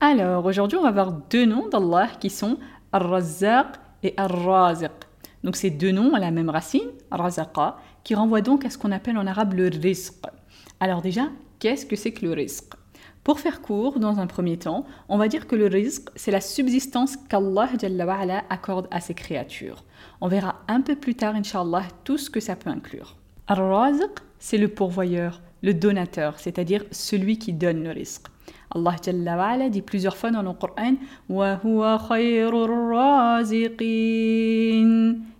Alors, aujourd'hui, on va voir deux noms d'Allah qui sont Ar-Razzaq et Ar-Raziq. Donc, ces deux noms ont la même racine, Razaqa, qui renvoie donc à ce qu'on appelle en arabe le rizq. Alors déjà, qu'est-ce que c'est que le rizq? Pour faire court, dans un premier temps, on va dire que le rizq, c'est la subsistance qu'Allah accorde à ses créatures. On verra un peu plus tard, Inch'Allah, tout ce que ça peut inclure. Ar-Raziq, c'est le pourvoyeur, le donateur, c'est-à-dire celui qui donne le rizq. Allah Jalla dit plusieurs fois dans le Coran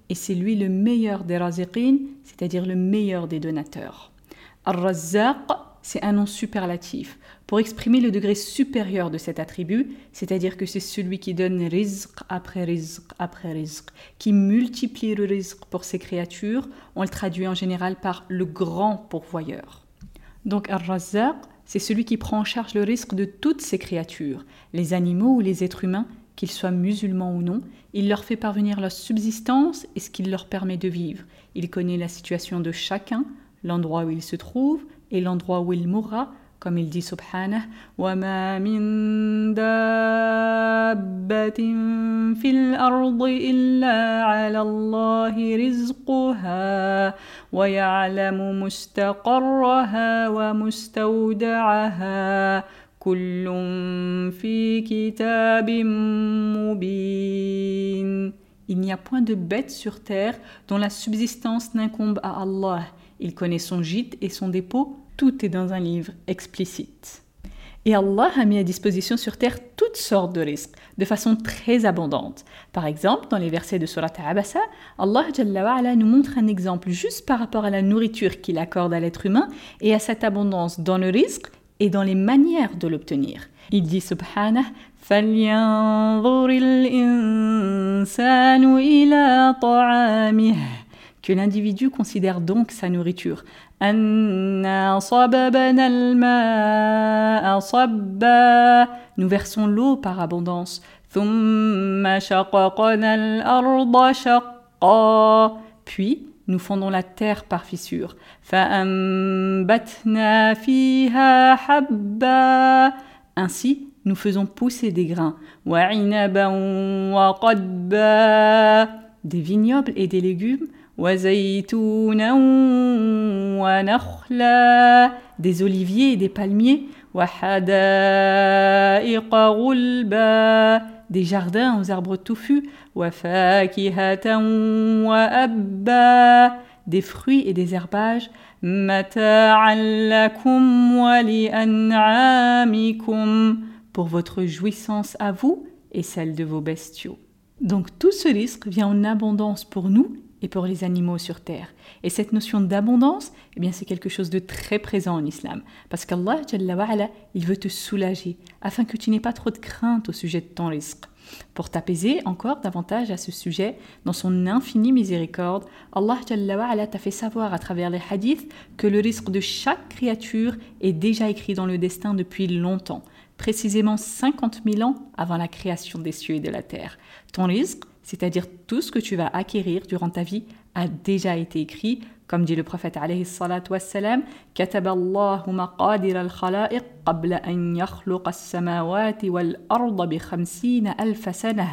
Et c'est lui le meilleur des raziqin, c'est-à-dire le meilleur des donateurs. Ar-Razzaq, c'est un nom superlatif pour exprimer le degré supérieur de cet attribut, c'est-à-dire que c'est celui qui donne rizq après rizq après rizq, qui multiplie le rizq pour ses créatures, on le traduit en général par le grand pourvoyeur. Donc Ar-Razzaq, c'est celui qui prend en charge le risque de toutes ses créatures, les animaux ou les êtres humains, qu'ils soient musulmans ou non, il leur fait parvenir leur subsistance et ce qui leur permet de vivre. Il connaît la situation de chacun, l'endroit où il se trouve et l'endroit où il mourra, comme il dit subhanah وما من دابة في الأرض إلا على الله رزقها ويعلم مستقرها ومستودعها كل في كتاب مبين Il n'y a point de bête sur terre dont la subsistance n'incombe à Allah. Il connaît son gîte et son dépôt tout est dans un livre explicite. Et Allah a mis à disposition sur terre toutes sortes de risques, de façon très abondante. Par exemple, dans les versets de Surat Abasa, Allah nous montre un exemple juste par rapport à la nourriture qu'il accorde à l'être humain et à cette abondance dans le risque et dans les manières de l'obtenir. Il dit Subhanah que l'individu considère donc sa nourriture. Nous versons l'eau par abondance. Puis, nous fondons la terre par fissure. Ainsi, nous faisons pousser des grains. Des vignobles et des légumes des oliviers et des palmiers des jardins aux arbres touffus des fruits et des herbages pour votre jouissance à vous et celle de vos bestiaux. Donc tout ce risque vient en abondance pour nous et pour les animaux sur terre. Et cette notion d'abondance, eh bien, c'est quelque chose de très présent en islam. Parce qu'Allah, il veut te soulager, afin que tu n'aies pas trop de crainte au sujet de ton risque. Pour t'apaiser encore davantage à ce sujet, dans son infinie miséricorde, Allah t'a fait savoir à travers les hadiths que le risque de chaque créature est déjà écrit dans le destin depuis longtemps, précisément 50 000 ans avant la création des cieux et de la terre. Ton risque, c'est-à-dire tout ce que tu vas acquérir durant ta vie, a déjà été écrit, comme dit le prophète alayhi salatu wassalam, كتب الله مقادر الخلائق قبل أن يخلق السماوات والأرض بخمسين ألف سنة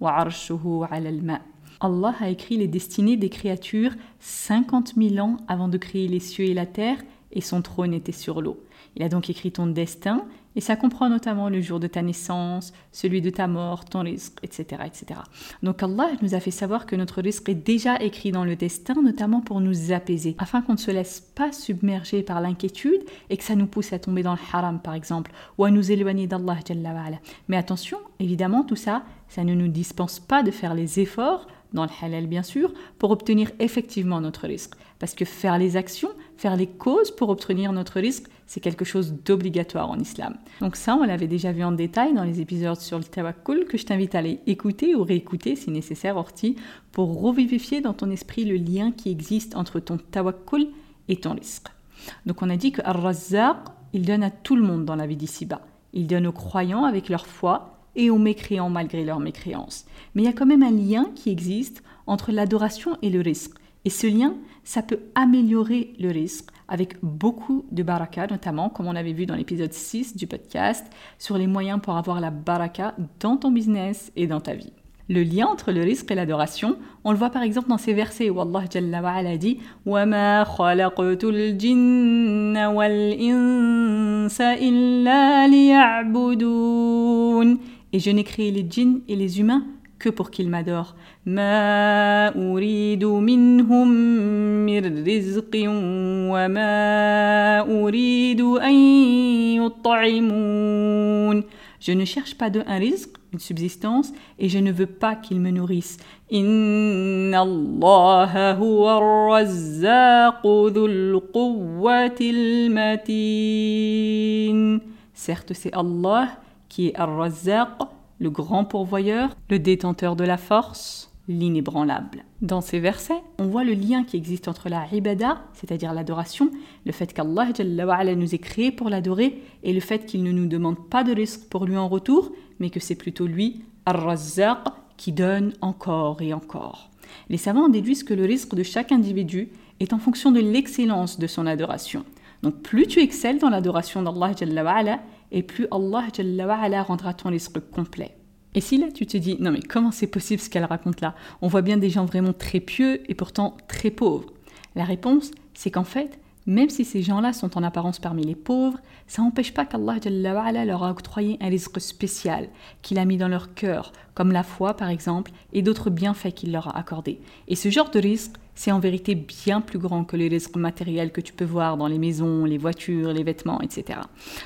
وعرشه على الماء. Allah a écrit les destinées des créatures 50 000 ans avant de créer les cieux et la terre, et son trône était sur l'eau. Il a donc écrit ton destin, et ça comprend notamment le jour de ta naissance, celui de ta mort, ton risque, etc. etc. Donc Allah nous a fait savoir que notre risque est déjà écrit dans le destin, notamment pour nous apaiser, afin qu'on ne se laisse pas submerger par l'inquiétude et que ça nous pousse à tomber dans le haram, par exemple, ou à nous éloigner d'Allah. Mais attention, évidemment, tout ça, ça ne nous dispense pas de faire les efforts dans le halal bien sûr, pour obtenir effectivement notre risque. Parce que faire les actions, faire les causes pour obtenir notre risque, c'est quelque chose d'obligatoire en islam. Donc ça, on l'avait déjà vu en détail dans les épisodes sur le tawakkul que je t'invite à aller écouter ou réécouter si nécessaire, Orti, pour revivifier dans ton esprit le lien qui existe entre ton tawakkul et ton risque. Donc on a dit que Ar-Razzaq, il donne à tout le monde dans la vie d'ici-bas. Il donne aux croyants avec leur foi et aux mécréants malgré leur mécréance. Mais il y a quand même un lien qui existe entre l'adoration et le risque. Et ce lien, ça peut améliorer le risque avec beaucoup de baraka, notamment comme on avait vu dans l'épisode 6 du podcast, sur les moyens pour avoir la baraka dans ton business et dans ta vie. Le lien entre le risque et l'adoration, on le voit par exemple dans ces versets où Allah Jalla wa ala dit وَمَا خَلَقْتُ الْجِنَّ وَالْإِنسَ إِلَّا لِيَعْبُدُونَ et je n'ai créé les djinns et les humains que pour qu'ils m'adorent. Ma uridu minhum mir rizqin wa ma uridu an yut'imun. Je ne cherche pas de un rizq, une subsistance, et je ne veux pas qu'ils me nourrissent. Inna Allah huwa ar-razzaqu dhul quwwatil matin. Certes, c'est Allah qui est Ar-Razzaq, le grand pourvoyeur, le détenteur de la force, l'inébranlable. Dans ces versets, on voit le lien qui existe entre la ibada, c'est-à-dire l'adoration, le fait qu'Allah nous ait créés pour l'adorer, et le fait qu'il ne nous demande pas de risque pour lui en retour, mais que c'est plutôt lui, Ar-Razzaq, qui donne encore et encore. Les savants déduisent que le risque de chaque individu est en fonction de l'excellence de son adoration. Donc plus tu excelles dans l'adoration d'Allah et plus Allah rendra ton risque complet. Et si là tu te dis, non mais comment c'est possible ce qu'elle raconte là? On voit bien des gens vraiment très pieux et pourtant très pauvres. La réponse, c'est qu'en fait, même si ces gens-là sont en apparence parmi les pauvres, ça n'empêche pas qu'Allah leur a octroyé un risque spécial qu'il a mis dans leur cœur, comme la foi par exemple, et d'autres bienfaits qu'il leur a accordés. Et ce genre de risque, c'est en vérité bien plus grand que les risques matériels que tu peux voir dans les maisons, les voitures, les vêtements, etc.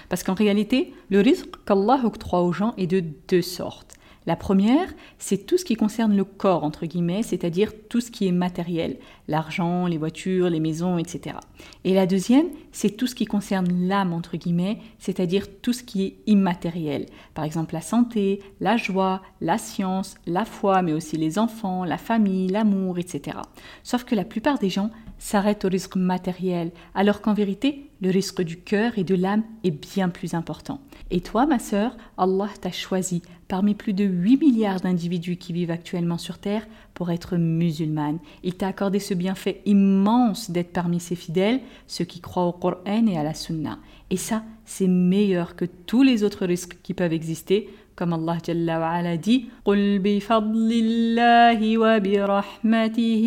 Parce qu'en réalité, le risque qu'Allah octroie aux gens est de deux sortes. La première, c'est tout ce qui concerne le corps, entre guillemets, c'est-à-dire tout ce qui est matériel, l'argent, les voitures, les maisons, etc. Et la deuxième, c'est tout ce qui concerne l'âme, entre guillemets, c'est-à-dire tout ce qui est immatériel. Par exemple, la santé, la joie, la science, la foi, mais aussi les enfants, la famille, l'amour, etc. Sauf que la plupart des gens s'arrêtent au risque matériel, alors qu'en vérité, le risque du cœur et de l'âme est bien plus important. Et toi, ma sœur, Allah t'a choisi parmi plus de 8 milliards d'individus qui vivent actuellement sur Terre pour être musulmane. Il t'a accordé ce bienfait immense d'être parmi ses fidèles, ceux qui croient au Coran et à la Sunna. Et ça, c'est meilleur que tous les autres risques qui peuvent exister, comme Allah Jalla wa ala dit قل بفضل الله وبرحمته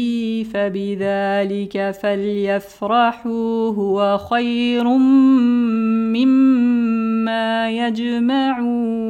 فبذلك فليفرحوا هو خير مما يجمعون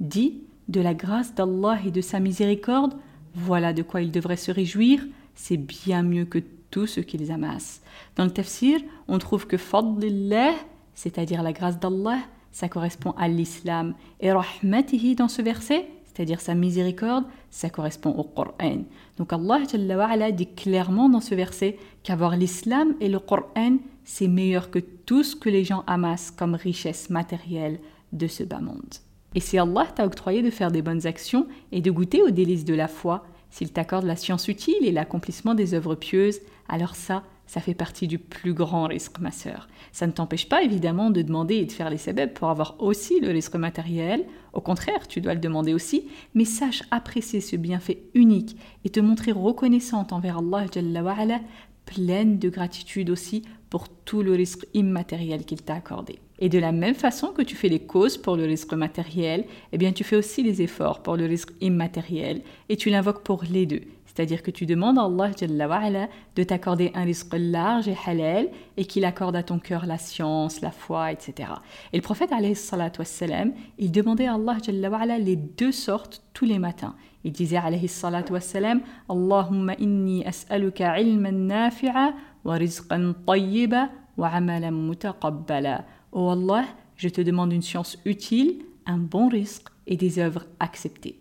Dit de la grâce d'Allah et de sa miséricorde, voilà de quoi ils devraient se réjouir, c'est bien mieux que tout ce qu'ils amassent. Dans le tafsir, on trouve que fadlillah, c'est-à-dire la grâce d'Allah, ça correspond à l'islam. Et rahmatihi dans ce verset, c'est-à-dire sa miséricorde, ça correspond au Coran. Donc Allah dit clairement dans ce verset qu'avoir l'islam et le Coran, c'est meilleur que tout ce que les gens amassent comme richesse matérielle de ce bas monde. Et si Allah t'a octroyé de faire des bonnes actions et de goûter aux délices de la foi, s'il t'accorde la science utile et l'accomplissement des œuvres pieuses, alors ça, ça fait partie du plus grand risque, ma sœur. Ça ne t'empêche pas évidemment de demander et de faire les sabab pour avoir aussi le risque matériel. Au contraire, tu dois le demander aussi, mais sache apprécier ce bienfait unique et te montrer reconnaissante envers Allah pleine de gratitude aussi pour tout le risque immatériel qu'il t'a accordé. Et de la même façon que tu fais les causes pour le risque matériel, eh bien tu fais aussi les efforts pour le risque immatériel et tu l'invoques pour les deux. C'est-à-dire que tu demandes à Allah de t'accorder un risque large et halal et qu'il accorde à ton cœur la science, la foi, etc. Et le prophète wassalam, il demandait à Allah les deux sortes tous les matins. Il disait alayhi salatu wassalam Allahumma inni as'aluka ilman nafi'a tayyiba wa amalan mutaqabbala. Oh Allah, je te demande une science utile, un bon risque et des œuvres acceptées.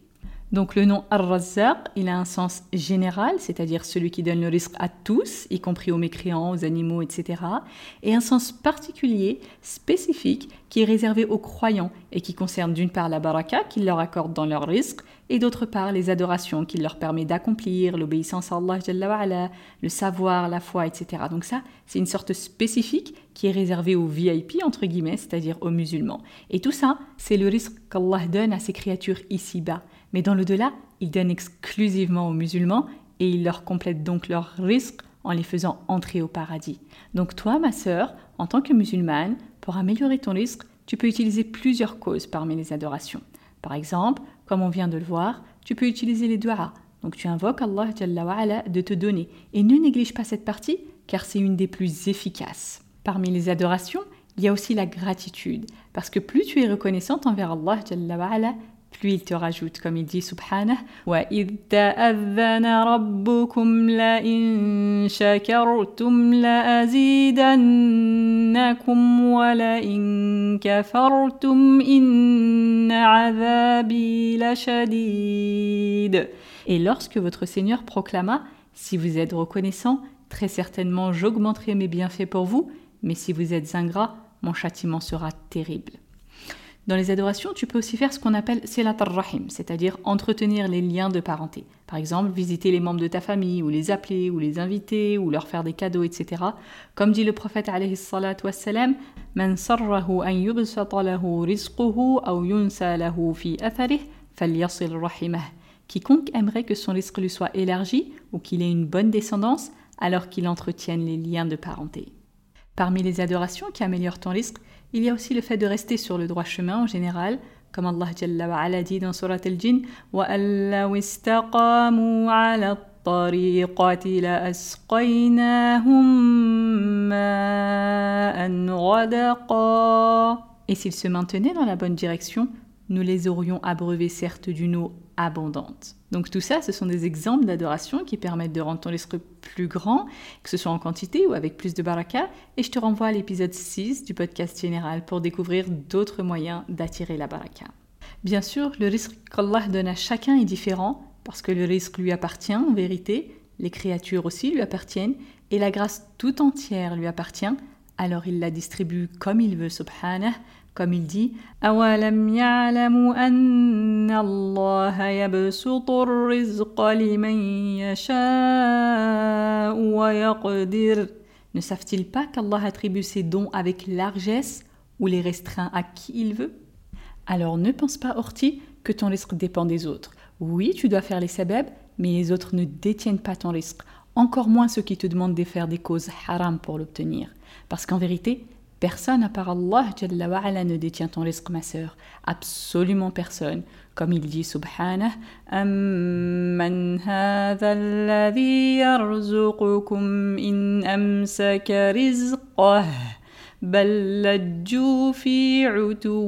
Donc le nom Ar-Razzaq, il a un sens général, c'est-à-dire celui qui donne le risque à tous, y compris aux mécréants, aux animaux, etc. Et un sens particulier, spécifique, qui est réservé aux croyants et qui concerne d'une part la baraka qu'il leur accorde dans leur risque et d'autre part les adorations qu'il leur permet d'accomplir, l'obéissance à Allah, le savoir, la foi, etc. Donc ça, c'est une sorte spécifique qui est réservée aux VIP, entre guillemets, c'est-à-dire aux musulmans. Et tout ça, c'est le risque qu'Allah donne à ses créatures ici-bas. Mais dans le-delà, il donne exclusivement aux musulmans et il leur complète donc leur risque en les faisant entrer au paradis. Donc toi, ma sœur, en tant que musulmane, pour améliorer ton risque, tu peux utiliser plusieurs causes parmi les adorations. Par exemple, comme on vient de le voir, tu peux utiliser les du'a. Donc tu invoques Allah de te donner. Et ne néglige pas cette partie, car c'est une des plus efficaces. Parmi les adorations, il y a aussi la gratitude, parce que plus tu es reconnaissante envers Allah plus il te rajoute, comme il dit subhanah, Et lorsque votre Seigneur proclama, si vous êtes reconnaissant, très certainement j'augmenterai mes bienfaits pour vous, mais si vous êtes ingrat, mon châtiment sera terrible. Dans les adorations, tu peux aussi faire ce qu'on appelle Silat rahim c'est-à-dire entretenir les liens de parenté. Par exemple, visiter les membres de ta famille, ou les appeler, ou les inviter, ou leur faire des cadeaux, etc. Comme dit le prophète alayhi wassalam, Man sarrahu fi. Quiconque aimerait que son risque lui soit élargi, ou qu'il ait une bonne descendance, alors qu'il entretienne les liens de parenté. Parmi les adorations qui améliorent ton risque, il y a aussi le fait de rester sur le droit chemin en général, comme Allah Jalla wa dit dans Surat al-Jinn Et s'ils se maintenaient dans la bonne direction, nous les aurions abreuvés certes d'une eau abondante. Donc tout ça, ce sont des exemples d'adoration qui permettent de rendre ton esprit plus grand, que ce soit en quantité ou avec plus de baraka. Et je te renvoie à l'épisode 6 du podcast général pour découvrir d'autres moyens d'attirer la baraka. Bien sûr, le risque qu'Allah donne à chacun est différent, parce que le risque lui appartient en vérité, les créatures aussi lui appartiennent, et la grâce tout entière lui appartient, alors il la distribue comme il veut, subhanah, comme il dit Ne savent-ils pas qu'Allah attribue ses dons avec largesse ou les restreint à qui il veut? Alors ne pense pas, Orti, que ton risque dépend des autres. Oui, tu dois faire les sabab, mais les autres ne détiennent pas ton risque, encore moins ceux qui te demandent de faire des causes haram pour l'obtenir. Parce qu'en vérité, Personne à part Allah ne détient ton risque, ma sœur. Absolument personne. Comme il dit subhanah, Amman hadha alladhi yarzuqukum in amsaka rizqah. بل لجوا في عتو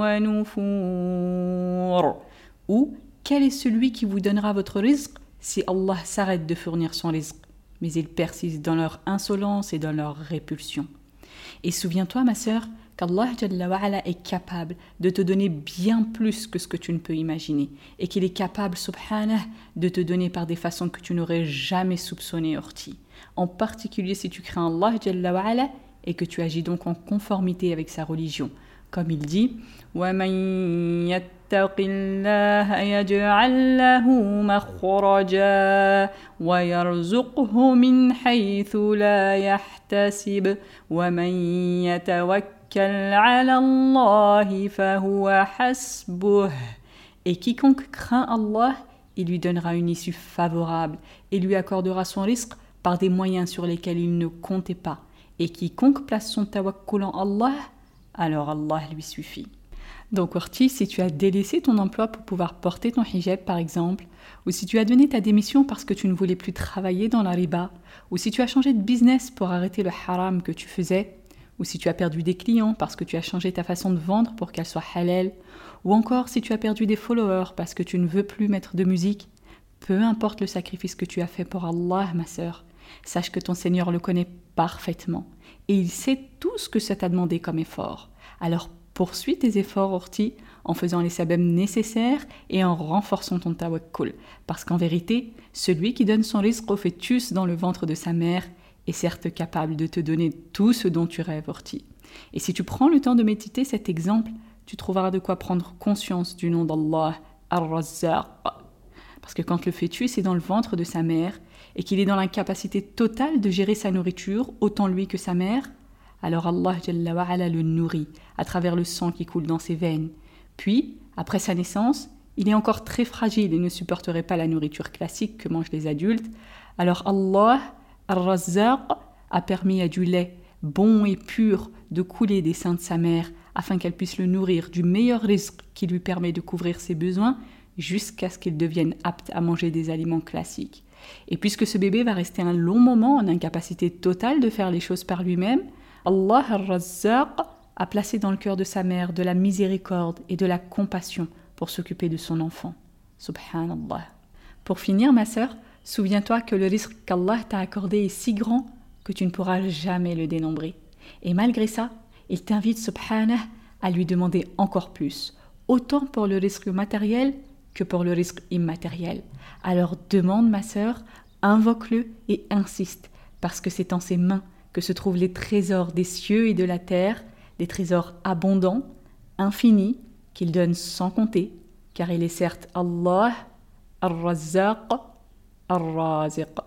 ونفور. Ou quel est celui qui vous donnera votre risque si Allah s'arrête de fournir son risque mais ils persistent dans leur insolence et dans leur répulsion. Et souviens-toi, ma sœur, qu'Allah est capable de te donner bien plus que ce que tu ne peux imaginer, et qu'il est capable, subhanah, de te donner par des façons que tu n'aurais jamais soupçonnées orti. En particulier si tu crains Allah et que tu agis donc en conformité avec sa religion. Comme il dit, يتق الله يجعل له مخرجا ويرزقه من حيث لا يحتسب ومن يتوكل على الله فهو حسبه Et quiconque craint Allah, il lui donnera une issue favorable et lui accordera son risque par des moyens sur lesquels il ne comptait pas. Et quiconque place son tawakkul en Allah, alors Allah lui suffit. Donc Orti, si tu as délaissé ton emploi pour pouvoir porter ton hijab par exemple, ou si tu as donné ta démission parce que tu ne voulais plus travailler dans la riba, ou si tu as changé de business pour arrêter le haram que tu faisais, ou si tu as perdu des clients parce que tu as changé ta façon de vendre pour qu'elle soit halal, ou encore si tu as perdu des followers parce que tu ne veux plus mettre de musique, peu importe le sacrifice que tu as fait pour Allah, ma sœur, sache que ton Seigneur le connaît parfaitement et il sait tout ce que ça t'a demandé comme effort. Alors poursuis tes efforts, Orti, en faisant les sabbats nécessaires et en renforçant ton tawakkul. Parce qu'en vérité, celui qui donne son risque au fœtus dans le ventre de sa mère est certes capable de te donner tout ce dont tu rêves, Orti. Et si tu prends le temps de méditer cet exemple, tu trouveras de quoi prendre conscience du nom d'Allah, Ar-Razzaq. Parce que quand le fœtus est dans le ventre de sa mère et qu'il est dans l'incapacité totale de gérer sa nourriture, autant lui que sa mère, alors Allah le nourrit à travers le sang qui coule dans ses veines. Puis, après sa naissance, il est encore très fragile et ne supporterait pas la nourriture classique que mangent les adultes. Alors Allah, Ar-Razzaq, a permis à du lait bon et pur de couler des seins de sa mère afin qu'elle puisse le nourrir du meilleur risque qui lui permet de couvrir ses besoins jusqu'à ce qu'il devienne apte à manger des aliments classiques. Et puisque ce bébé va rester un long moment en incapacité totale de faire les choses par lui-même, Allah al-Razzaq a placé dans le cœur de sa mère de la miséricorde et de la compassion pour s'occuper de son enfant. Subhanallah. Pour finir, ma sœur, souviens-toi que le risque qu'Allah t'a accordé est si grand que tu ne pourras jamais le dénombrer. Et malgré ça, il t'invite, subhanah, à lui demander encore plus, autant pour le risque matériel que pour le risque immatériel. Alors demande, ma sœur, invoque-le et insiste, parce que c'est en ses mains que se trouvent les trésors des cieux et de la terre, des trésors abondants, infinis, qu'il donne sans compter, car il est certes Allah, Ar-Razzaq, Ar-Raziq.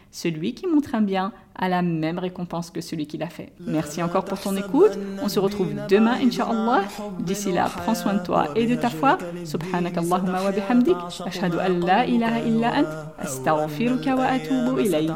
celui qui montre un bien a la même récompense que celui qui l'a fait. Merci encore pour ton écoute. On se retrouve demain, Inch'Allah. D'ici là, prends soin de toi et de ta foi. Allahumma wa bihamdik. Ashhadu an la ilaha illa ant. Astaghfiruka wa atubu ilayk.